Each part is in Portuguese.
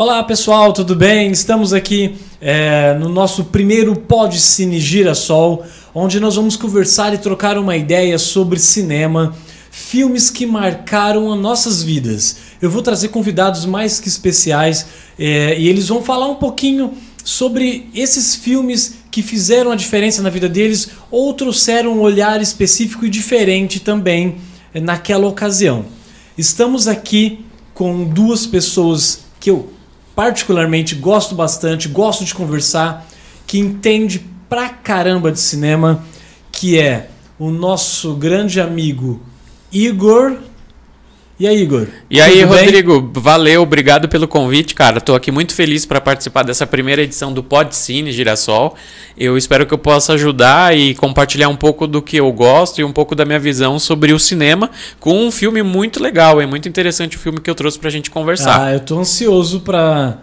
Olá pessoal, tudo bem? Estamos aqui é, no nosso primeiro Pod Cine Girassol, onde nós vamos conversar e trocar uma ideia sobre cinema, filmes que marcaram as nossas vidas. Eu vou trazer convidados mais que especiais é, e eles vão falar um pouquinho sobre esses filmes que fizeram a diferença na vida deles ou trouxeram um olhar específico e diferente também é, naquela ocasião. Estamos aqui com duas pessoas que eu particularmente gosto bastante, gosto de conversar, que entende pra caramba de cinema, que é o nosso grande amigo Igor. E aí, Igor? E aí, Rodrigo, bem? valeu, obrigado pelo convite, cara. Tô aqui muito feliz para participar dessa primeira edição do Pod Cine Girassol. Eu espero que eu possa ajudar e compartilhar um pouco do que eu gosto e um pouco da minha visão sobre o cinema com um filme muito legal. É muito interessante o filme que eu trouxe pra gente conversar. Ah, eu tô ansioso pra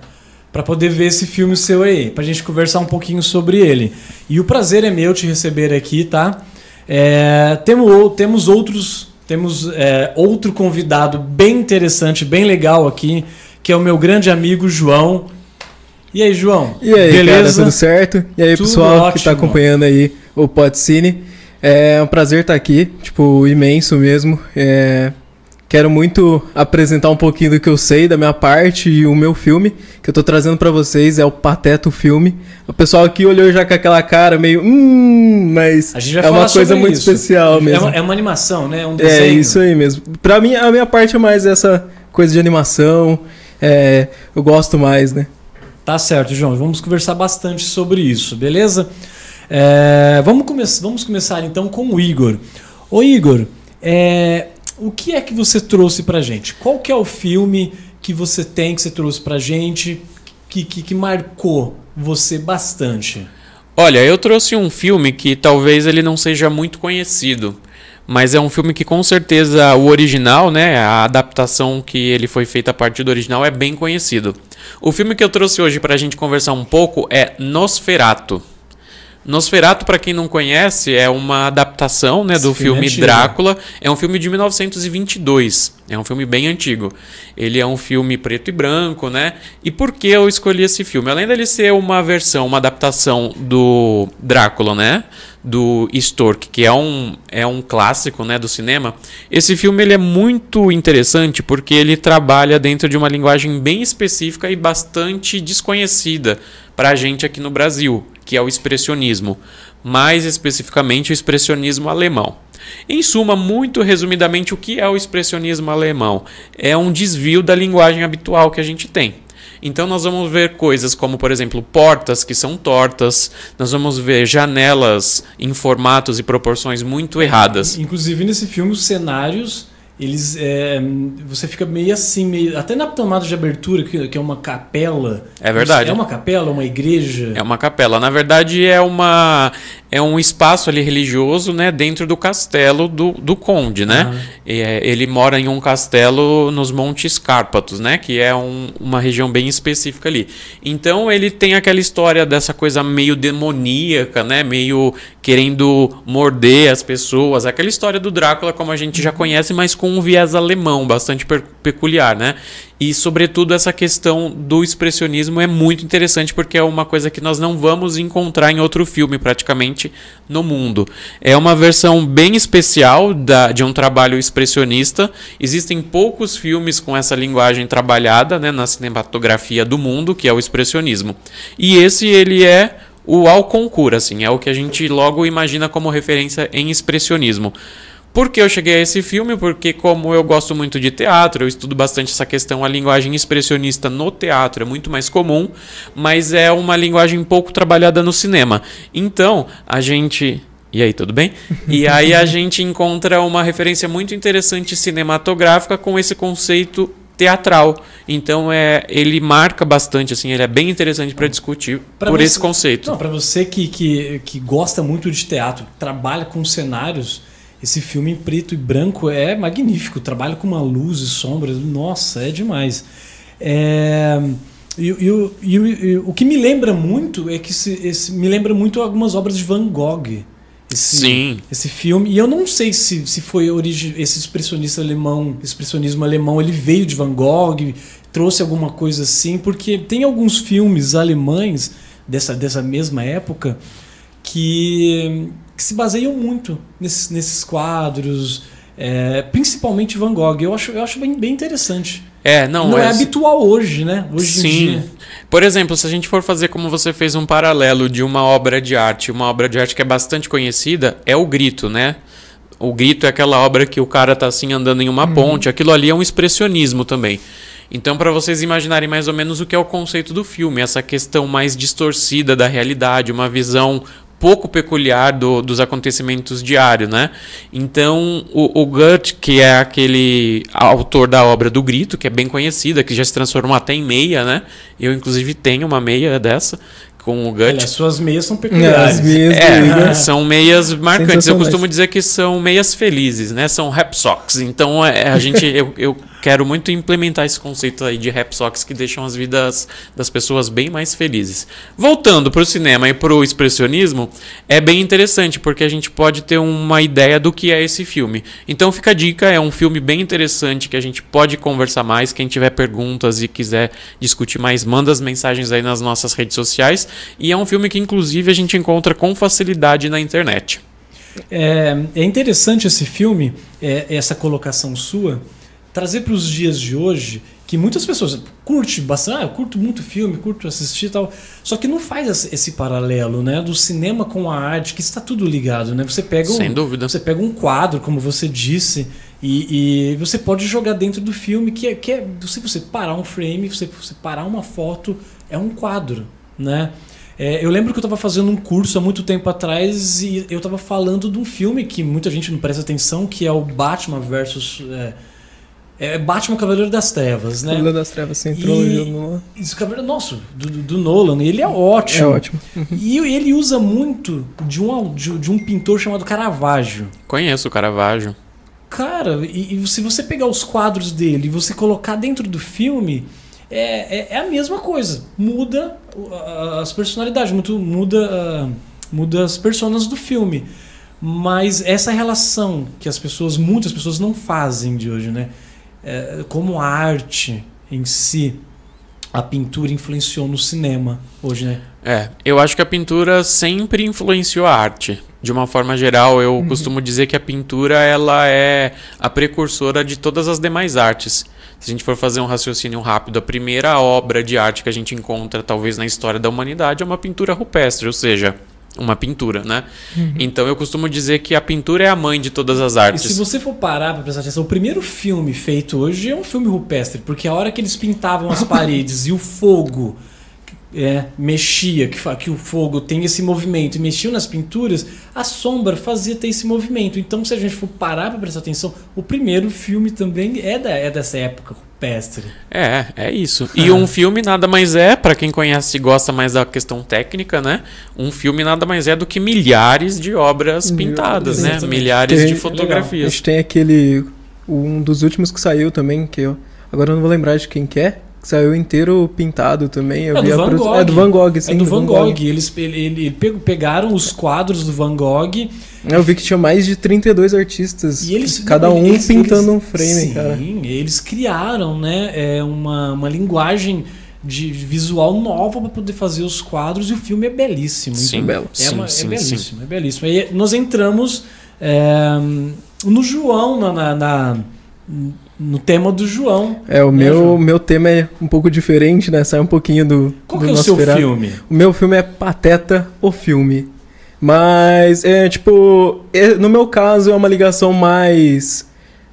para poder ver esse filme seu aí, pra gente conversar um pouquinho sobre ele. E o prazer é meu te receber aqui, tá? É, temos, temos outros temos é, outro convidado bem interessante, bem legal aqui, que é o meu grande amigo João. E aí, João? E aí, beleza? Cara, tudo certo? E aí, tudo pessoal ótimo. que está acompanhando aí o Podcine. É um prazer estar aqui, tipo, imenso mesmo. É, Quero muito apresentar um pouquinho do que eu sei da minha parte e o meu filme que eu tô trazendo para vocês é o Pateta Filme. O pessoal aqui olhou já com aquela cara meio, hum, mas é uma coisa muito isso. especial é mesmo. É uma, é uma, animação, né? É um desenho. É isso aí mesmo. Para mim a minha parte é mais essa coisa de animação. É, eu gosto mais, né? Tá certo, João. Vamos conversar bastante sobre isso, beleza? É, vamos, come vamos começar então com o Igor. Ô Igor, é, o que é que você trouxe pra gente? Qual que é o filme que você tem que você trouxe pra gente que, que, que marcou você bastante? Olha, eu trouxe um filme que talvez ele não seja muito conhecido, mas é um filme que com certeza o original, né, a adaptação que ele foi feita a partir do original é bem conhecido. O filme que eu trouxe hoje para a gente conversar um pouco é Nosferato. Nosferatu, para quem não conhece, é uma adaptação né, do filme, filme Drácula. É um filme de 1922. É um filme bem antigo. Ele é um filme preto e branco, né? E por que eu escolhi esse filme? Além dele ser uma versão, uma adaptação do Drácula, né? Do Stork, que é um, é um clássico né, do cinema. Esse filme ele é muito interessante porque ele trabalha dentro de uma linguagem bem específica e bastante desconhecida para a gente aqui no Brasil, que é o expressionismo, mais especificamente o expressionismo alemão. Em suma, muito resumidamente, o que é o expressionismo alemão? É um desvio da linguagem habitual que a gente tem. Então nós vamos ver coisas como, por exemplo, portas que são tortas, nós vamos ver janelas em formatos e proporções muito erradas. Inclusive nesse filme os cenários eles é, você fica meio assim meio, até na tomada de abertura que, que é uma capela. É verdade. É uma capela uma igreja? É uma capela. Na verdade é uma é um espaço ali religioso né dentro do castelo do, do conde né? É, ele mora em um castelo nos montes Cárpatos né? Que é um, uma região bem específica ali. Então ele tem aquela história dessa coisa meio demoníaca né? Meio querendo morder as pessoas. Aquela história do Drácula como a gente já conhece mas com um viés alemão bastante peculiar né? E, sobretudo, essa questão do expressionismo é muito interessante porque é uma coisa que nós não vamos encontrar em outro filme, praticamente, no mundo. É uma versão bem especial da, de um trabalho expressionista. Existem poucos filmes com essa linguagem trabalhada né, na cinematografia do mundo, que é o expressionismo. E esse, ele é o Alconcur, assim, é o que a gente logo imagina como referência em expressionismo. Por que eu cheguei a esse filme? Porque, como eu gosto muito de teatro, eu estudo bastante essa questão, a linguagem expressionista no teatro é muito mais comum, mas é uma linguagem pouco trabalhada no cinema. Então, a gente. E aí, tudo bem? E aí a gente encontra uma referência muito interessante cinematográfica com esse conceito teatral. Então é, ele marca bastante, assim, ele é bem interessante para discutir pra por você, esse conceito. Para você que, que, que gosta muito de teatro, trabalha com cenários, esse filme em preto e branco é magnífico. Trabalha com uma luz e sombras. Nossa, é demais. É, e, e, e, e, o que me lembra muito é que esse, esse, me lembra muito algumas obras de Van Gogh. esse, Sim. esse filme. E eu não sei se, se foi origi esse expressionista alemão, expressionismo alemão, ele veio de Van Gogh, trouxe alguma coisa assim, porque tem alguns filmes alemães dessa, dessa mesma época que, que se baseiam muito nesses, nesses quadros, é, principalmente Van Gogh. Eu acho, eu acho bem, bem interessante. É, não, não é, é habitual hoje, né? Hoje Sim. Por exemplo, se a gente for fazer como você fez um paralelo de uma obra de arte, uma obra de arte que é bastante conhecida, é o Grito, né? O Grito é aquela obra que o cara tá assim andando em uma uhum. ponte, aquilo ali é um expressionismo também. Então, para vocês imaginarem mais ou menos o que é o conceito do filme, essa questão mais distorcida da realidade, uma visão pouco peculiar do, dos acontecimentos diários, né? Então, o, o Gert, que é aquele autor da obra do Grito, que é bem conhecida, que já se transformou até em meia, né? Eu, inclusive, tenho uma meia dessa com o Gut. Olha, suas meias são peculiares. meias é, são meias marcantes. Eu costumo dizer que são meias felizes, né? São rap socks. Então, é, a gente, eu, eu quero muito implementar esse conceito aí de rap socks que deixam as vidas das pessoas bem mais felizes. Voltando para o cinema e para o expressionismo, é bem interessante porque a gente pode ter uma ideia do que é esse filme. Então fica a dica, é um filme bem interessante que a gente pode conversar mais. Quem tiver perguntas e quiser discutir mais, manda as mensagens aí nas nossas redes sociais. E é um filme que inclusive a gente encontra com facilidade na internet. É, é interessante esse filme, é, essa colocação sua trazer para os dias de hoje que muitas pessoas curte bastante, ah, eu curto muito filme, curto assistir e tal, só que não faz esse paralelo, né, do cinema com a arte, que está tudo ligado, né? Você pega um, Sem dúvida. você pega um quadro, como você disse, e, e você pode jogar dentro do filme que é, que é se você parar um frame, você, você parar uma foto, é um quadro, né? É, eu lembro que eu estava fazendo um curso há muito tempo atrás e eu estava falando de um filme que muita gente não presta atenção, que é o Batman versus é, é Batman Cavaleiro das Trevas, né? Cavaleiro das Trevas, você entrou e, no... Isso, Cavaleiro, nossa, do, do Nolan, ele é ótimo. É ótimo. Uhum. E ele usa muito de um, de, de, um pintor chamado Caravaggio. Conheço o Caravaggio. Cara, e, e, se você pegar os quadros dele e você colocar dentro do filme, é, é, é a mesma coisa. Muda as personalidades, muda, muda as personas do filme. Mas essa relação que as pessoas, muitas pessoas não fazem de hoje, né? é, como arte em si a pintura influenciou no cinema hoje, né? É, eu acho que a pintura sempre influenciou a arte. De uma forma geral, eu uhum. costumo dizer que a pintura ela é a precursora de todas as demais artes. Se a gente for fazer um raciocínio rápido, a primeira obra de arte que a gente encontra, talvez na história da humanidade, é uma pintura rupestre, ou seja, uma pintura, né? Uhum. Então eu costumo dizer que a pintura é a mãe de todas as artes. E se você for parar para prestar atenção, o primeiro filme feito hoje é um filme rupestre, porque a hora que eles pintavam as paredes e o fogo é, mexia, que, que o fogo tem esse movimento e mexiam nas pinturas, a sombra fazia ter esse movimento. Então, se a gente for parar para prestar atenção, o primeiro filme também é, da, é dessa época rupestre. É, é isso. E um filme nada mais é, para quem conhece e gosta mais da questão técnica, né? Um filme nada mais é do que milhares de obras pintadas, né? Milhares tem, de fotografias. a gente tem aquele. Um dos últimos que saiu também, que eu. Agora eu não vou lembrar de quem que é Saiu inteiro pintado também. Eu é, vi do Van Gogh. É do Van Gogh, sim. É do, Van, Gogh. Gogh. Eles ele, ele, pegaram os quadros do Van Gogh. Eu vi que tinha mais de 32 artistas. E eles, cada um eles, pintando eles, um frame, sim, cara. Sim, eles criaram né, é uma, uma linguagem de visual nova para poder fazer os quadros e o filme é belíssimo. Sim, belo. É, sim, uma, sim, é belíssimo, sim. é belíssimo. Aí nós entramos é, no João, na, na, na no tema do João. É, o né, meu, João? meu tema é um pouco diferente, né? Sai um pouquinho do. Qual do que é o seu filme? O meu filme é Pateta, o filme. Mas, é tipo, é, no meu caso é uma ligação mais.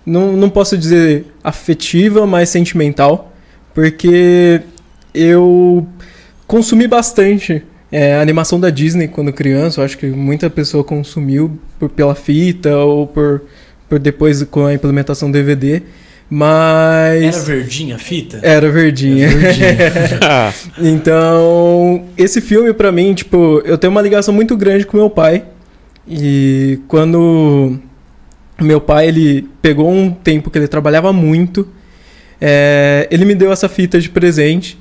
Não, não posso dizer afetiva, mas sentimental. Porque eu consumi bastante é, a animação da Disney quando criança. Eu acho que muita pessoa consumiu por, pela fita ou por, por depois com a implementação DVD. Mas. Era verdinha a fita? Era verdinha. Era verdinha. então, esse filme, para mim, tipo, eu tenho uma ligação muito grande com meu pai. E quando meu pai, ele pegou um tempo que ele trabalhava muito, é, ele me deu essa fita de presente.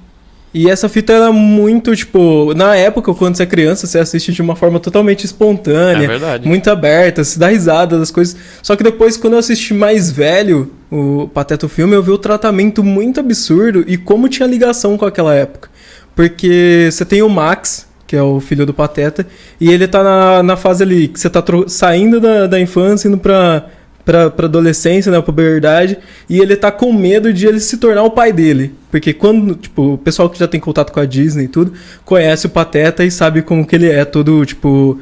E essa fita era muito, tipo, na época, quando você é criança, você assiste de uma forma totalmente espontânea, é muito aberta, se dá risada das coisas. Só que depois, quando eu assisti mais velho o Pateta filme, eu vi o tratamento muito absurdo e como tinha ligação com aquela época. Porque você tem o Max, que é o filho do Pateta, e ele tá na, na fase ali que você tá saindo da, da infância, indo pra pra, pra adolescência, né, pra puberdade, e ele tá com medo de ele se tornar o pai dele. Porque quando, tipo, o pessoal que já tem contato com a Disney e tudo, conhece o Pateta e sabe como que ele é todo, tipo,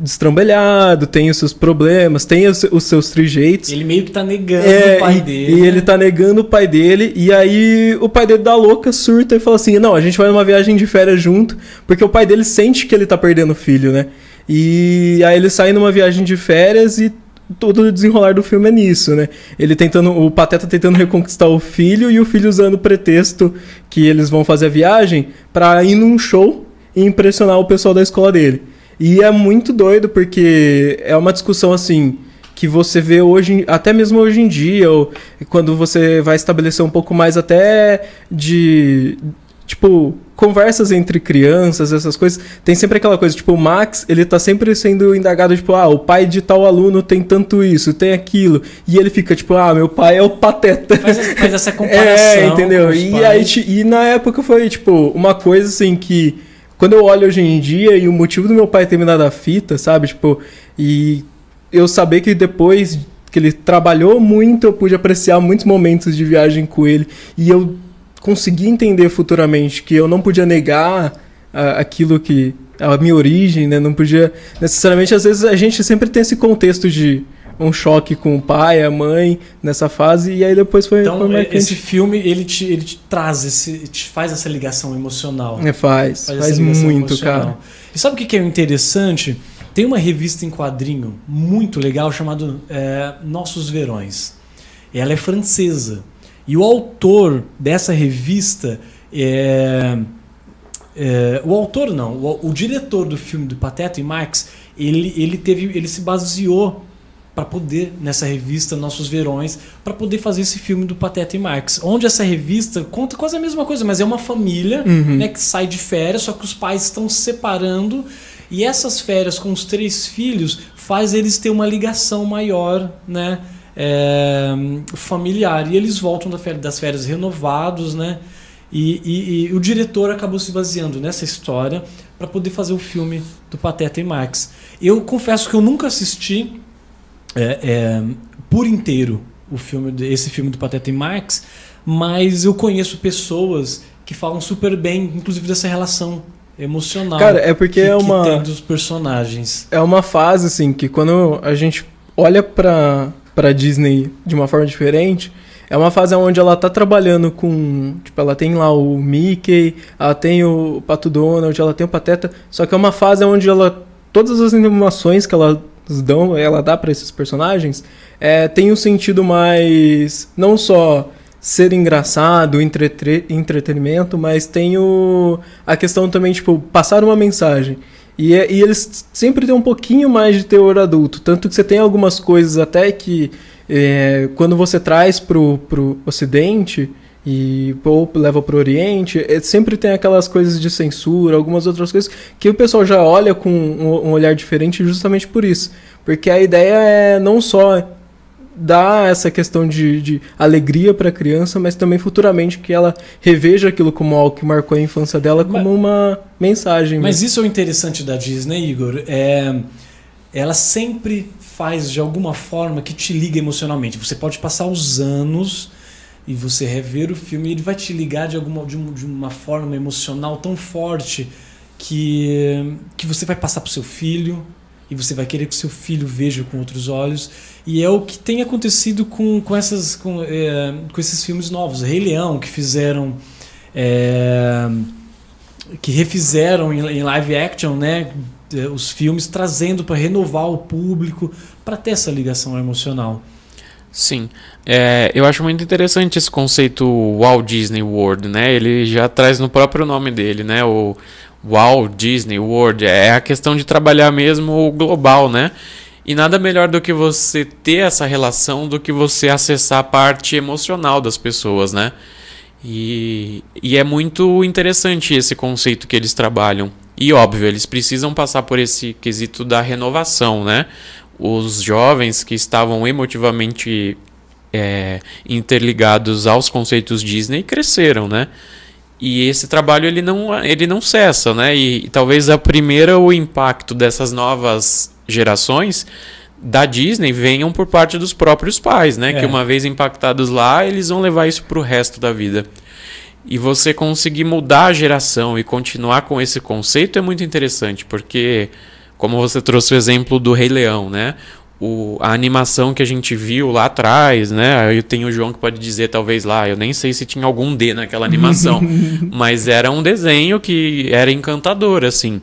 destrambelhado, tem os seus problemas, tem os, os seus trejeitos. Ele meio que tá negando é, o pai e, dele. E né? ele tá negando o pai dele, e aí o pai dele dá louca, surta e fala assim: não, a gente vai numa viagem de férias junto, porque o pai dele sente que ele tá perdendo o filho, né? E aí ele sai numa viagem de férias e todo o desenrolar do filme é nisso, né? Ele tentando, o Pateta tentando reconquistar o filho e o filho usando o pretexto que eles vão fazer a viagem para ir num show e impressionar o pessoal da escola dele. E é muito doido porque é uma discussão assim que você vê hoje, até mesmo hoje em dia, ou quando você vai estabelecer um pouco mais até de tipo, conversas entre crianças, essas coisas, tem sempre aquela coisa, tipo, o Max, ele tá sempre sendo indagado, tipo, ah, o pai de tal aluno tem tanto isso, tem aquilo, e ele fica, tipo, ah, meu pai é o pateta. Faz, faz essa comparação. É, entendeu? E, aí, e na época foi, tipo, uma coisa assim que, quando eu olho hoje em dia, e o motivo do meu pai ter me dado a fita, sabe, tipo, e eu saber que depois que ele trabalhou muito, eu pude apreciar muitos momentos de viagem com ele, e eu conseguir entender futuramente que eu não podia negar a, aquilo que a minha origem, né? Não podia necessariamente às vezes a gente sempre tem esse contexto de um choque com o pai, a mãe nessa fase e aí depois foi então foi esse filme ele te, ele te traz esse te faz essa ligação emocional. É, faz. Faz, faz muito emocional. cara. E sabe o que é interessante? Tem uma revista em quadrinho muito legal chamada é, Nossos Verões. Ela é francesa. E o autor dessa revista é, é, o autor não, o, o, diretor do filme do Pateta e Max, ele, ele teve, ele se baseou para poder nessa revista Nossos Verões para poder fazer esse filme do Pateta e Max, onde essa revista conta quase a mesma coisa, mas é uma família, uhum. né, que sai de férias, só que os pais estão se separando e essas férias com os três filhos faz eles ter uma ligação maior, né? é, familiar. E eles voltam das férias renovados, né? E, e, e, o diretor acabou se baseando nessa história para poder fazer o filme do Pateta e Max. Eu confesso que eu nunca assisti é, é, por inteiro o filme, esse filme do Pateta e Max, mas eu conheço pessoas que falam super bem, inclusive dessa relação emocional. Cara, é porque que, é uma que tem dos personagens. É uma fase assim que quando a gente olha para para Disney de uma forma diferente, é uma fase onde ela tá trabalhando com. Tipo, ela tem lá o Mickey, ela tem o Pato Donald, ela tem o Pateta. Só que é uma fase onde ela. Todas as animações que ela dão, ela dá para esses personagens, é, tem um sentido mais. Não só ser engraçado, entretre, entretenimento, mas tem o, a questão também, tipo, passar uma mensagem. E, é, e eles sempre têm um pouquinho mais de teor adulto. Tanto que você tem algumas coisas até que é, quando você traz pro, pro ocidente e ou leva pro oriente, é, sempre tem aquelas coisas de censura, algumas outras coisas que o pessoal já olha com um, um olhar diferente justamente por isso. Porque a ideia é não só dar essa questão de, de alegria para a criança, mas também futuramente que ela reveja aquilo como algo que marcou a infância dela como mas, uma mensagem. Mas mesmo. isso é o interessante da Disney, Igor. É, ela sempre faz de alguma forma que te liga emocionalmente. Você pode passar os anos e você rever o filme ele vai te ligar de alguma de, de uma forma emocional tão forte que, que você vai passar para o seu filho, e você vai querer que seu filho veja com outros olhos. E é o que tem acontecido com, com, essas, com, é, com esses filmes novos. Rei Leão, que fizeram. É, que refizeram em, em, live action né, os filmes, trazendo para renovar o público, para ter essa ligação emocional. Sim, é, eu acho muito interessante esse conceito Walt Disney World, né? Ele já traz no próprio nome dele, né? O, Walt Disney World, é a questão de trabalhar mesmo o global, né? E nada melhor do que você ter essa relação do que você acessar a parte emocional das pessoas, né? E, e é muito interessante esse conceito que eles trabalham. E óbvio, eles precisam passar por esse quesito da renovação, né? Os jovens que estavam emotivamente é, interligados aos conceitos Disney cresceram, né? E esse trabalho ele não, ele não cessa, né? E, e talvez a primeira o impacto dessas novas gerações da Disney venham por parte dos próprios pais, né? É. Que uma vez impactados lá, eles vão levar isso para o resto da vida. E você conseguir mudar a geração e continuar com esse conceito é muito interessante, porque, como você trouxe o exemplo do Rei Leão, né? O, a animação que a gente viu lá atrás, né? Aí tem o João que pode dizer, talvez lá, eu nem sei se tinha algum D naquela animação, mas era um desenho que era encantador, assim.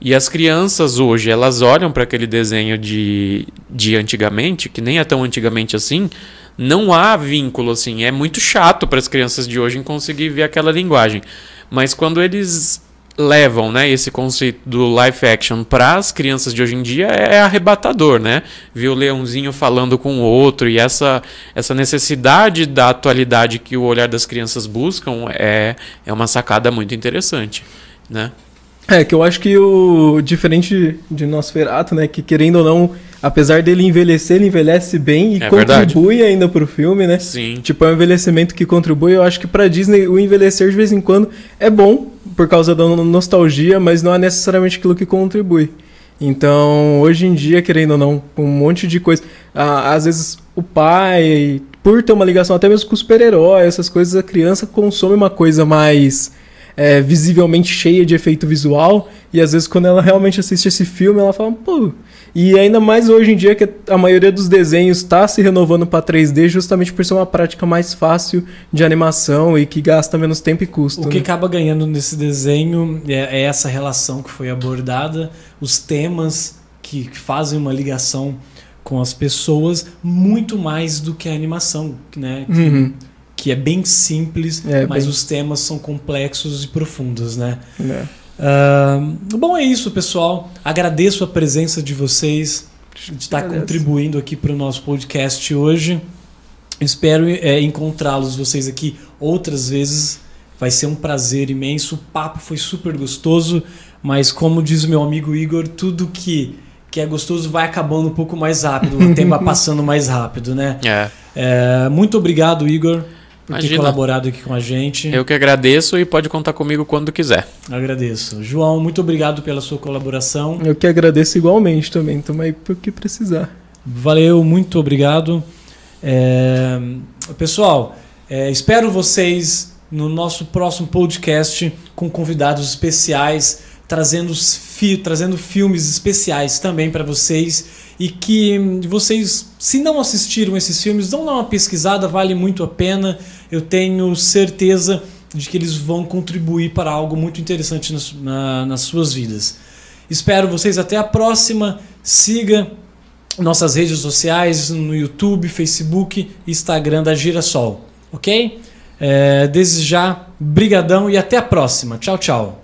E as crianças hoje, elas olham para aquele desenho de, de antigamente, que nem é tão antigamente assim, não há vínculo assim. É muito chato para as crianças de hoje em conseguir ver aquela linguagem. Mas quando eles levam né, esse conceito do live action para as crianças de hoje em dia é arrebatador, né? Ver o leãozinho falando com o outro e essa, essa necessidade da atualidade que o olhar das crianças buscam é, é uma sacada muito interessante, né? É, que eu acho que o diferente de Nosferatu, né, que querendo ou não, apesar dele envelhecer, ele envelhece bem e é contribui verdade. ainda pro filme, né? Sim. Tipo, é um envelhecimento que contribui. Eu acho que pra Disney o envelhecer de vez em quando é bom por causa da nostalgia, mas não é necessariamente aquilo que contribui. Então, hoje em dia, querendo ou não, um monte de coisa. Ah, às vezes o pai, por ter uma ligação até mesmo com os super-heróis, essas coisas, a criança consome uma coisa mais é, visivelmente cheia de efeito visual. E às vezes, quando ela realmente assiste esse filme, ela fala, pô. E ainda mais hoje em dia que a maioria dos desenhos está se renovando para 3D justamente por ser uma prática mais fácil de animação e que gasta menos tempo e custo. O que né? acaba ganhando nesse desenho é, é, essa relação que foi abordada, os temas que, que fazem uma ligação com as pessoas muito mais do que a animação, né? Que, uhum que é bem simples, é, mas bem... os temas são complexos e profundos, né? É. Uh, bom, é isso, pessoal. Agradeço a presença de vocês, de estar contribuindo aqui para o nosso podcast hoje. Espero é, encontrá-los vocês aqui outras vezes. Vai ser um prazer imenso. O papo foi super gostoso, mas como diz o meu amigo Igor, tudo que que é gostoso vai acabando um pouco mais rápido, o tempo vai passando mais rápido, né? É. é muito obrigado, Igor por Imagina. ter colaborado aqui com a gente. Eu que agradeço e pode contar comigo quando quiser. Agradeço. João, muito obrigado pela sua colaboração. Eu que agradeço igualmente também. Estamos aí para o que precisar. Valeu, muito obrigado. É... Pessoal, é, espero vocês no nosso próximo podcast com convidados especiais, trazendo, fi trazendo filmes especiais também para vocês e que vocês, se não assistiram esses filmes, dão uma pesquisada, vale muito a pena. Eu tenho certeza de que eles vão contribuir para algo muito interessante nas, na, nas suas vidas. Espero vocês até a próxima. Siga nossas redes sociais no YouTube, Facebook Instagram da Girassol, ok? É, desde já, brigadão e até a próxima. Tchau, tchau.